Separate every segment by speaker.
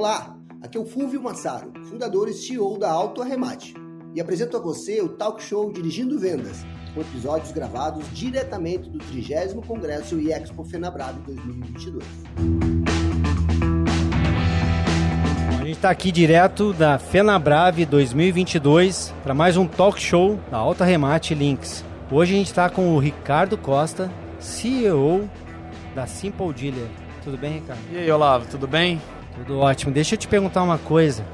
Speaker 1: Olá, aqui é o Fulvio Massaro, fundador e CEO da Auto Arremate, e apresento a você o talk show Dirigindo Vendas, com episódios gravados diretamente do 30 Congresso e Expo Fenabrave 2022.
Speaker 2: A gente está aqui direto da Fenabrave 2022 para mais um talk show da Alta Remate Links. Hoje a gente está com o Ricardo Costa, CEO da Simple Dealer. Tudo bem, Ricardo?
Speaker 3: E aí, Olavo, tudo bem?
Speaker 2: Tudo ótimo. Deixa eu te perguntar uma coisa.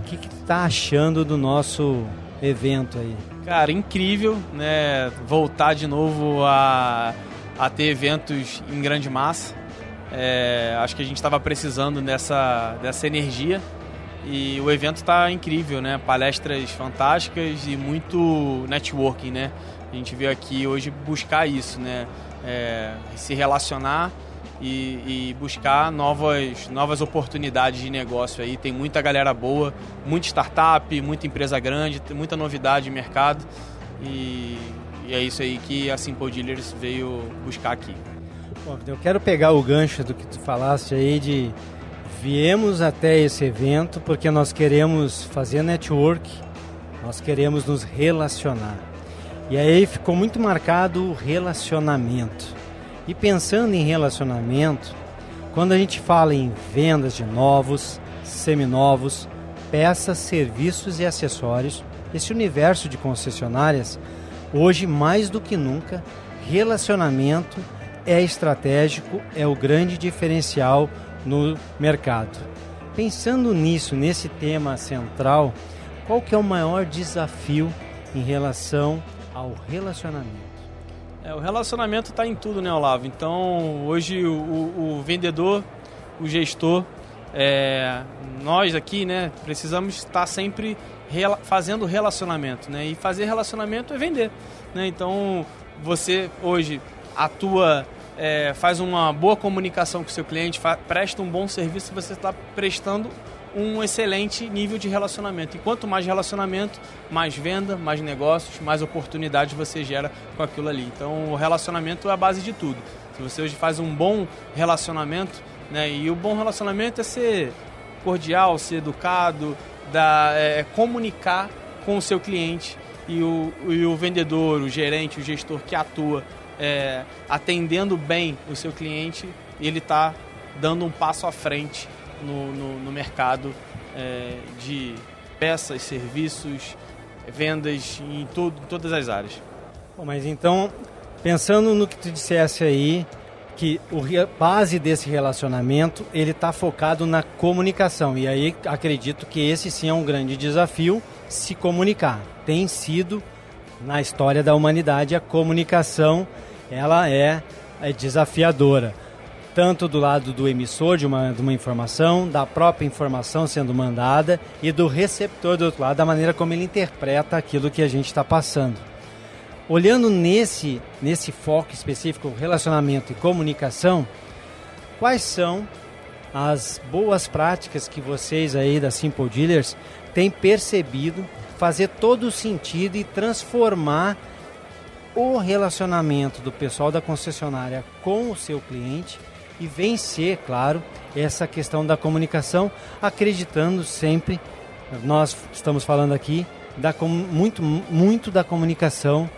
Speaker 2: O que, que tu tá achando do nosso evento aí?
Speaker 3: Cara, incrível, né? Voltar de novo a, a ter eventos em grande massa. É, acho que a gente estava precisando dessa, dessa energia e o evento está incrível, né? Palestras fantásticas e muito networking, né? A gente veio aqui hoje buscar isso, né? É, se relacionar e, e, buscar novas, novas oportunidades de negócio aí. Tem muita galera boa, muita startup, muita empresa grande, muita novidade de mercado e, e é isso aí que a Simple Dealers veio buscar aqui.
Speaker 2: Bom, eu quero pegar o gancho do que tu falaste aí de viemos até esse evento porque nós queremos fazer network, nós queremos nos relacionar. E aí ficou muito marcado o relacionamento. E pensando em relacionamento, quando a gente fala em vendas de novos, seminovos, peças, serviços e acessórios, esse universo de concessionárias, hoje mais do que nunca, relacionamento é estratégico, é o grande diferencial no mercado. Pensando nisso, nesse tema central, qual que é o maior desafio em relação ao relacionamento?
Speaker 3: É, o relacionamento está em tudo, né, Olavo? Então, hoje o, o, vendedor, o gestor, é, nós aqui, né, precisamos estar sempre rela fazendo relacionamento, né? E fazer relacionamento é vender, né? Então, você hoje atua, é, faz uma boa comunicação com o seu cliente, presta um bom serviço, você está prestando um excelente nível de relacionamento. E quanto mais relacionamento, mais venda, mais negócios, mais oportunidades você gera com aquilo ali. Então, o relacionamento é a base de tudo. Se você hoje faz um bom relacionamento, né, e o bom relacionamento é ser cordial, ser educado, da, é, comunicar com o seu cliente e o, e o vendedor, o gerente, o gestor que atua é, atendendo bem o seu cliente, ele está dando um passo à frente no, no, no mercado é, de peças, serviços, vendas em, tudo, em todas as áreas.
Speaker 2: Bom, mas então, pensando no que tu dissesse aí, que a base desse relacionamento ele está focado na comunicação. E aí acredito que esse sim é um grande desafio se comunicar. Tem sido na história da humanidade a comunicação ela é, é desafiadora tanto do lado do emissor de uma, de uma informação, da própria informação sendo mandada e do receptor do outro lado, da maneira como ele interpreta aquilo que a gente está passando. Olhando nesse, nesse foco específico, relacionamento e comunicação, quais são as boas práticas que vocês aí da Simple Dealers têm percebido fazer todo o sentido e transformar o relacionamento do pessoal da concessionária com o seu cliente e vencer, claro, essa questão da comunicação, acreditando sempre, nós estamos falando aqui, da, muito, muito da comunicação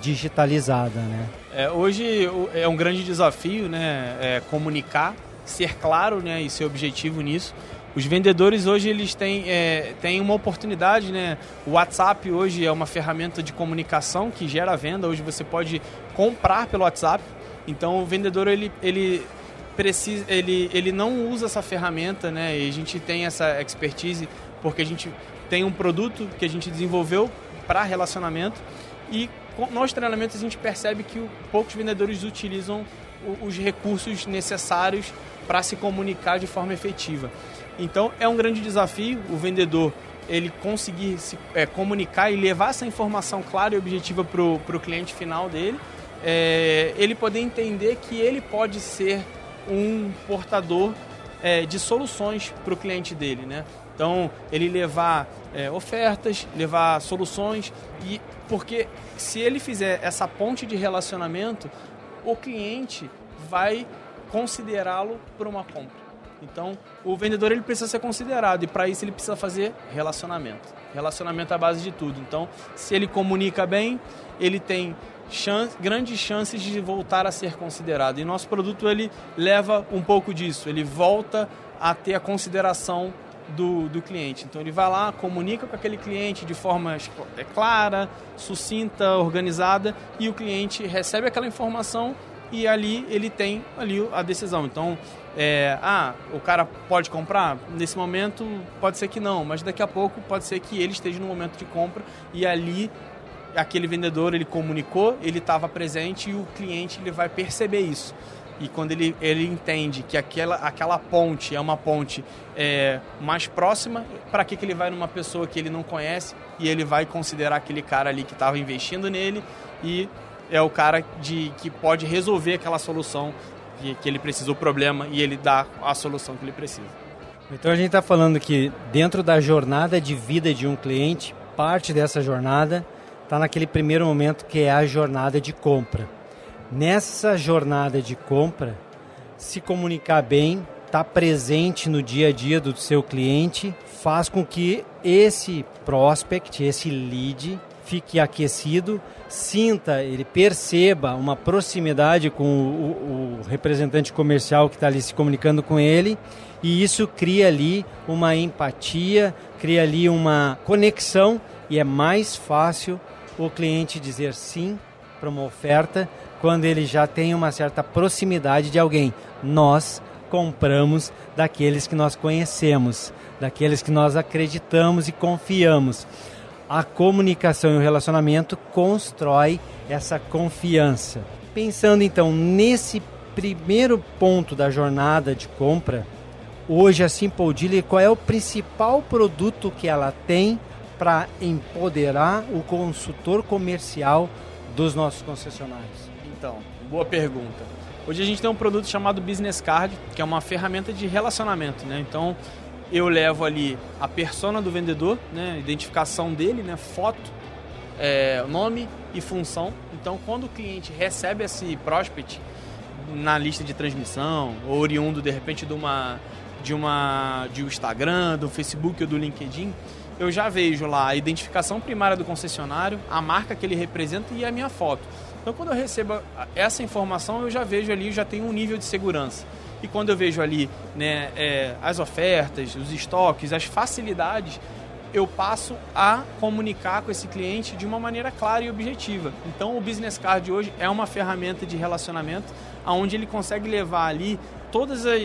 Speaker 2: digitalizada, né?
Speaker 3: É, hoje é um grande desafio, né, é comunicar, ser claro, né, e ser objetivo nisso. Os vendedores hoje eles têm, é, têm uma oportunidade, né? O WhatsApp hoje é uma ferramenta de comunicação que gera venda. Hoje você pode comprar pelo WhatsApp. Então o vendedor ele, ele precisa, ele, ele não usa essa ferramenta, né? E a gente tem essa expertise porque a gente tem um produto que a gente desenvolveu para relacionamento e nos treinamentos a gente percebe que poucos vendedores utilizam os recursos necessários para se comunicar de forma efetiva. Então é um grande desafio o vendedor ele conseguir se é, comunicar e levar essa informação clara e objetiva para o cliente final dele, é, ele poder entender que ele pode ser um portador é, de soluções para o cliente dele, né? Então, ele levar é, ofertas, levar soluções e porque se ele fizer essa ponte de relacionamento, o cliente vai considerá-lo para uma compra. Então, o vendedor ele precisa ser considerado e para isso ele precisa fazer relacionamento. Relacionamento é a base de tudo. Então, se ele comunica bem, ele tem chance, grandes chances de voltar a ser considerado. E nosso produto ele leva um pouco disso. Ele volta a ter a consideração do, do cliente. Então ele vai lá, comunica com aquele cliente de forma é clara, sucinta, organizada e o cliente recebe aquela informação e ali ele tem ali a decisão. Então, é, ah, o cara pode comprar? Nesse momento pode ser que não, mas daqui a pouco pode ser que ele esteja no momento de compra e ali aquele vendedor ele comunicou, ele estava presente e o cliente ele vai perceber isso. E quando ele, ele entende que aquela, aquela ponte é uma ponte é, mais próxima, para que, que ele vai numa pessoa que ele não conhece e ele vai considerar aquele cara ali que estava investindo nele e é o cara de, que pode resolver aquela solução que, que ele precisa, o problema, e ele dá a solução que ele precisa.
Speaker 2: Então a gente está falando que dentro da jornada de vida de um cliente, parte dessa jornada está naquele primeiro momento que é a jornada de compra. Nessa jornada de compra, se comunicar bem, estar tá presente no dia a dia do seu cliente, faz com que esse prospect, esse lead, fique aquecido, sinta, ele perceba uma proximidade com o, o representante comercial que está ali se comunicando com ele, e isso cria ali uma empatia, cria ali uma conexão e é mais fácil o cliente dizer sim para uma oferta quando ele já tem uma certa proximidade de alguém. Nós compramos daqueles que nós conhecemos, daqueles que nós acreditamos e confiamos. A comunicação e o relacionamento constrói essa confiança. Pensando então nesse primeiro ponto da jornada de compra, hoje a Simple Dealer, qual é o principal produto que ela tem para empoderar o consultor comercial dos nossos concessionários?
Speaker 3: Então, boa pergunta. Hoje a gente tem um produto chamado Business Card, que é uma ferramenta de relacionamento, né? Então, eu levo ali a persona do vendedor, né? Identificação dele, né? Foto, é, nome e função. Então, quando o cliente recebe esse prospect na lista de transmissão, ou oriundo de repente de uma de uma de um Instagram, do Facebook ou do LinkedIn, eu já vejo lá a identificação primária do concessionário, a marca que ele representa e a minha foto. Então, quando eu recebo essa informação, eu já vejo ali, já tenho um nível de segurança. E quando eu vejo ali né, é, as ofertas, os estoques, as facilidades, eu passo a comunicar com esse cliente de uma maneira clara e objetiva. Então, o Business Card hoje é uma ferramenta de relacionamento onde ele consegue levar ali todas as,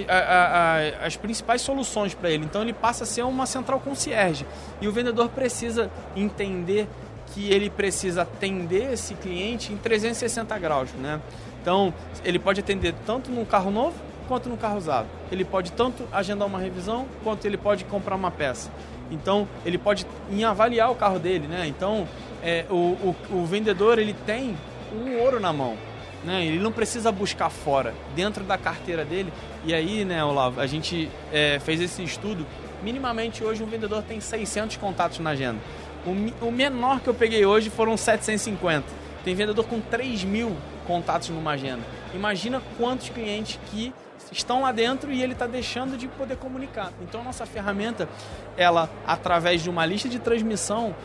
Speaker 3: as principais soluções para ele. Então ele passa a ser uma central concierge. E o vendedor precisa entender que ele precisa atender esse cliente em 360 graus, né? Então, ele pode atender tanto num carro novo quanto no carro usado. Ele pode tanto agendar uma revisão quanto ele pode comprar uma peça. Então, ele pode em avaliar o carro dele, né? Então, é, o, o, o vendedor ele tem um ouro na mão. Né? Ele não precisa buscar fora, dentro da carteira dele. E aí, né, Olavo, a gente é, fez esse estudo. Minimamente hoje um vendedor tem 600 contatos na agenda. O, o menor que eu peguei hoje foram 750. Tem vendedor com 3 mil contatos numa agenda. Imagina quantos clientes que estão lá dentro e ele está deixando de poder comunicar. Então, a nossa ferramenta, ela, através de uma lista de transmissão,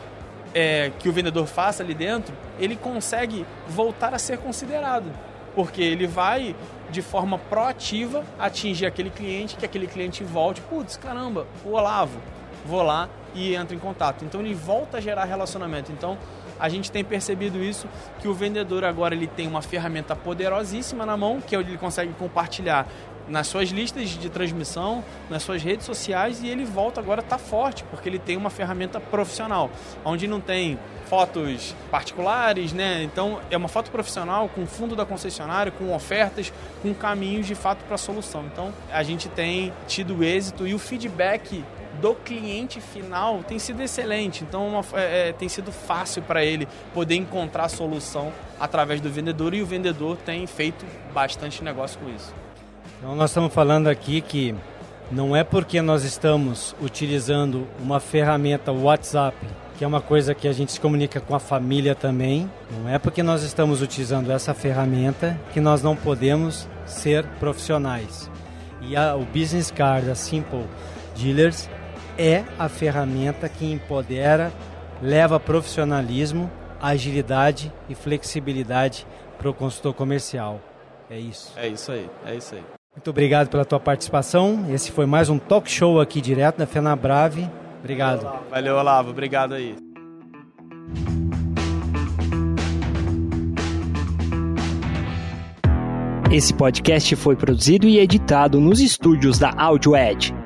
Speaker 3: é, que o vendedor faça ali dentro, ele consegue voltar a ser considerado. Porque ele vai, de forma proativa, atingir aquele cliente, que aquele cliente volte. Putz, caramba, o Olavo, vou lá e entro em contato. Então ele volta a gerar relacionamento. Então a gente tem percebido isso, que o vendedor agora ele tem uma ferramenta poderosíssima na mão, que é ele consegue compartilhar nas suas listas de transmissão, nas suas redes sociais e ele volta agora tá forte, porque ele tem uma ferramenta profissional, onde não tem fotos particulares, né? Então é uma foto profissional com fundo da concessionária, com ofertas, com caminhos de fato para a solução. Então a gente tem tido êxito e o feedback do cliente final tem sido excelente. Então uma, é, é tem sido fácil para ele poder encontrar solução através do vendedor e o vendedor tem feito bastante negócio com isso.
Speaker 2: Então nós estamos falando aqui que não é porque nós estamos utilizando uma ferramenta WhatsApp, que é uma coisa que a gente se comunica com a família também, não é porque nós estamos utilizando essa ferramenta que nós não podemos ser profissionais. E a, o Business Card da Simple Dealers é a ferramenta que empodera, leva profissionalismo, agilidade e flexibilidade para o consultor comercial. É isso.
Speaker 3: É isso aí, é isso aí.
Speaker 2: Muito obrigado pela tua participação. Esse foi mais um talk show aqui direto da Fenabrave. Obrigado.
Speaker 3: Valeu, Olavo. Obrigado aí.
Speaker 4: Esse podcast foi produzido e editado nos estúdios da Audio Edge.